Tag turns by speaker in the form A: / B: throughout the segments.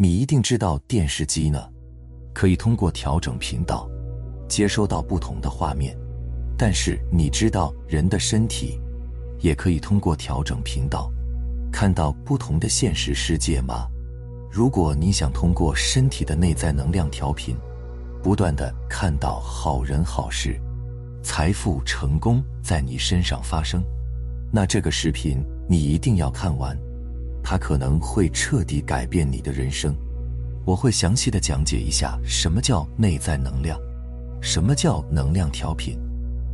A: 你一定知道电视机呢，可以通过调整频道，接收到不同的画面。但是你知道人的身体，也可以通过调整频道，看到不同的现实世界吗？如果你想通过身体的内在能量调频，不断的看到好人好事、财富成功在你身上发生，那这个视频你一定要看完。它可能会彻底改变你的人生。我会详细的讲解一下什么叫内在能量，什么叫能量调频，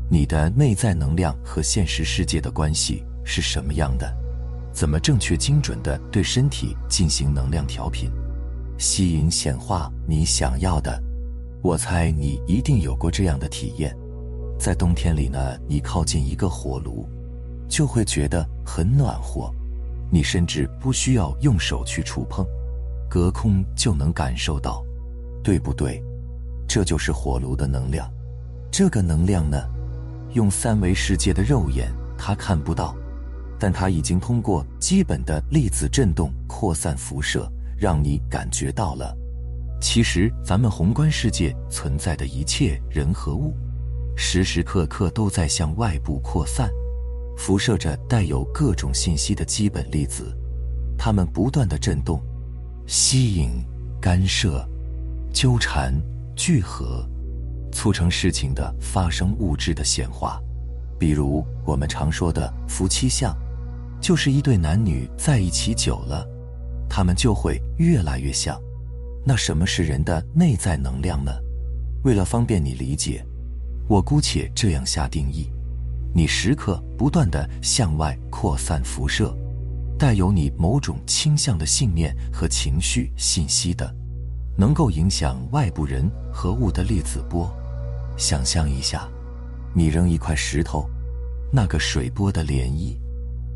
A: 你的内在能量和现实世界的关系是什么样的，怎么正确精准的对身体进行能量调频，吸引显化你想要的。我猜你一定有过这样的体验，在冬天里呢，你靠近一个火炉，就会觉得很暖和。你甚至不需要用手去触碰，隔空就能感受到，对不对？这就是火炉的能量。这个能量呢，用三维世界的肉眼它看不到，但它已经通过基本的粒子振动扩散辐射，让你感觉到了。其实，咱们宏观世界存在的一切人和物，时时刻刻都在向外部扩散。辐射着带有各种信息的基本粒子，它们不断的振动、吸引、干涉、纠缠、聚合，促成事情的发生、物质的显化。比如我们常说的夫妻相，就是一对男女在一起久了，他们就会越来越像。那什么是人的内在能量呢？为了方便你理解，我姑且这样下定义。你时刻不断的向外扩散辐射，带有你某种倾向的信念和情绪信息的，能够影响外部人和物的粒子波。想象一下，你扔一块石头，那个水波的涟漪，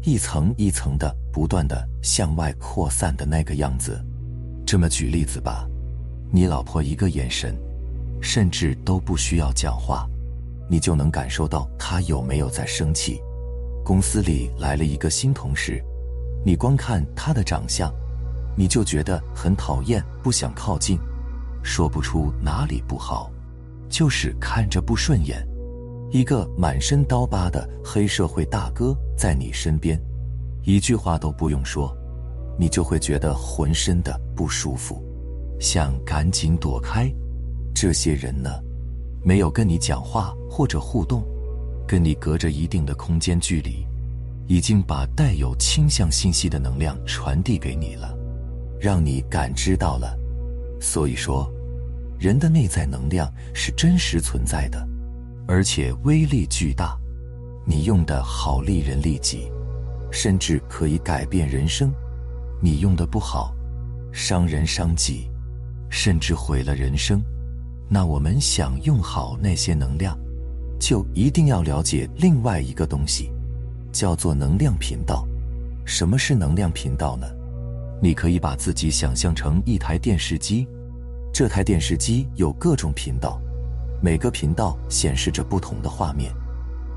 A: 一层一层的不断的向外扩散的那个样子。这么举例子吧，你老婆一个眼神，甚至都不需要讲话。你就能感受到他有没有在生气。公司里来了一个新同事，你光看他的长相，你就觉得很讨厌，不想靠近，说不出哪里不好，就是看着不顺眼。一个满身刀疤的黑社会大哥在你身边，一句话都不用说，你就会觉得浑身的不舒服，想赶紧躲开。这些人呢？没有跟你讲话或者互动，跟你隔着一定的空间距离，已经把带有倾向信息的能量传递给你了，让你感知到了。所以说，人的内在能量是真实存在的，而且威力巨大。你用的好利人利己，甚至可以改变人生；你用的不好，伤人伤己，甚至毁了人生。那我们想用好那些能量，就一定要了解另外一个东西，叫做能量频道。什么是能量频道呢？你可以把自己想象成一台电视机，这台电视机有各种频道，每个频道显示着不同的画面。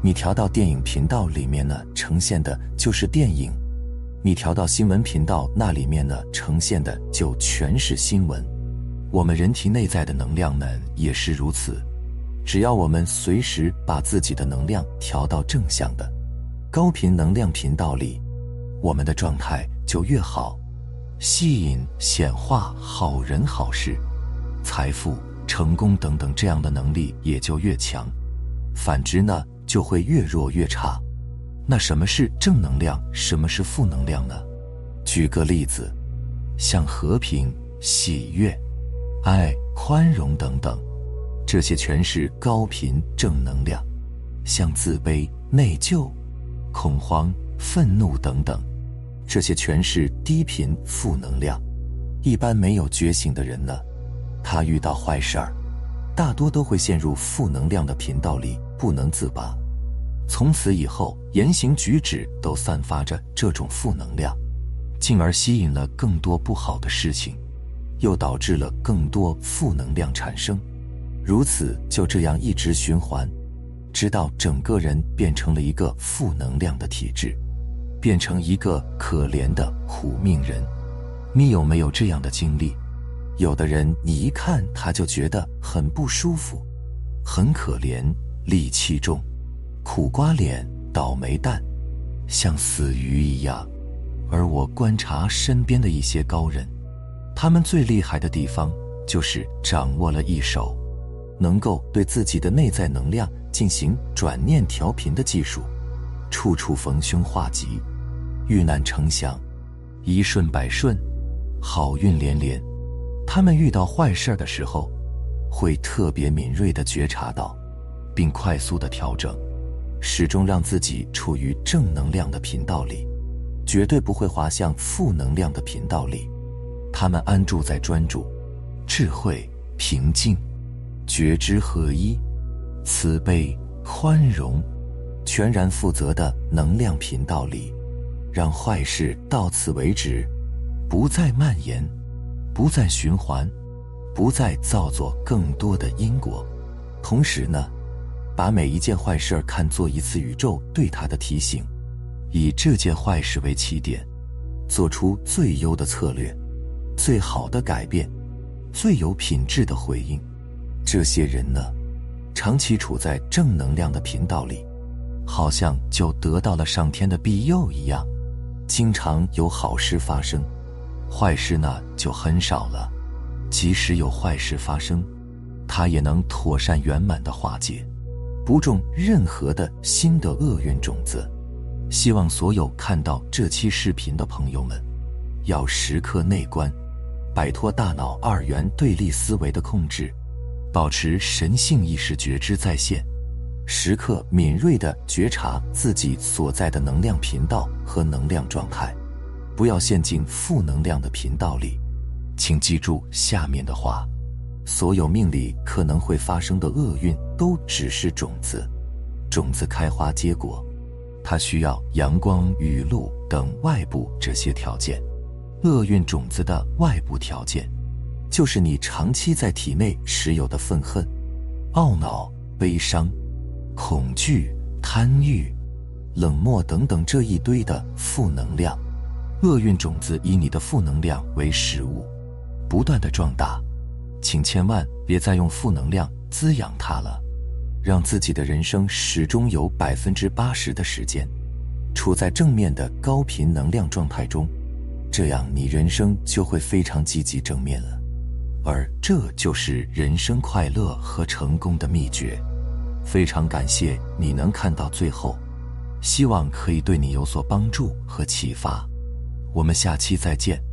A: 你调到电影频道里面呢，呈现的就是电影；你调到新闻频道那里面呢，呈现的就全是新闻。我们人体内在的能量呢，也是如此。只要我们随时把自己的能量调到正向的高频能量频道里，我们的状态就越好，吸引显化好人好事、财富、成功等等这样的能力也就越强。反之呢，就会越弱越差。那什么是正能量？什么是负能量呢？举个例子，像和平、喜悦。爱、宽容等等，这些全是高频正能量；像自卑、内疚、恐慌、愤怒等等，这些全是低频负能量。一般没有觉醒的人呢，他遇到坏事儿，大多都会陷入负能量的频道里，不能自拔。从此以后，言行举止都散发着这种负能量，进而吸引了更多不好的事情，又导致了更多负能量产生。如此就这样一直循环，直到整个人变成了一个负能量的体质，变成一个可怜的苦命人。你有没有这样的经历？有的人你一看他就觉得很不舒服，很可怜，戾气重。苦瓜脸、倒霉蛋，像死鱼一样。而我观察身边的一些高人，他们最厉害的地方就是掌握了一手，能够对自己的内在能量进行转念调频的技术，处处逢凶化吉，遇难成祥，一顺百顺，好运连连。他们遇到坏事的时候，会特别敏锐地觉察到，并快速地调整。始终让自己处于正能量的频道里，绝对不会滑向负能量的频道里。他们安住在专注、智慧、平静、觉知合一、慈悲、宽容、全然负责的能量频道里，让坏事到此为止，不再蔓延，不再循环，不再造作更多的因果。同时呢？把每一件坏事看作一次宇宙对他的提醒，以这件坏事为起点，做出最优的策略、最好的改变、最有品质的回应。这些人呢，长期处在正能量的频道里，好像就得到了上天的庇佑一样，经常有好事发生，坏事呢就很少了。即使有坏事发生，他也能妥善圆满的化解。不种任何的新的厄运种子。希望所有看到这期视频的朋友们，要时刻内观，摆脱大脑二元对立思维的控制，保持神性意识觉知在线，时刻敏锐地觉察自己所在的能量频道和能量状态，不要陷进负能量的频道里。请记住下面的话。所有命里可能会发生的厄运，都只是种子。种子开花结果，它需要阳光、雨露等外部这些条件。厄运种子的外部条件，就是你长期在体内持有的愤恨、懊恼、悲伤、恐惧、贪欲、冷漠等等这一堆的负能量。厄运种子以你的负能量为食物，不断的壮大。请千万别再用负能量滋养它了，让自己的人生始终有百分之八十的时间处在正面的高频能量状态中，这样你人生就会非常积极正面了。而这就是人生快乐和成功的秘诀。非常感谢你能看到最后，希望可以对你有所帮助和启发。我们下期再见。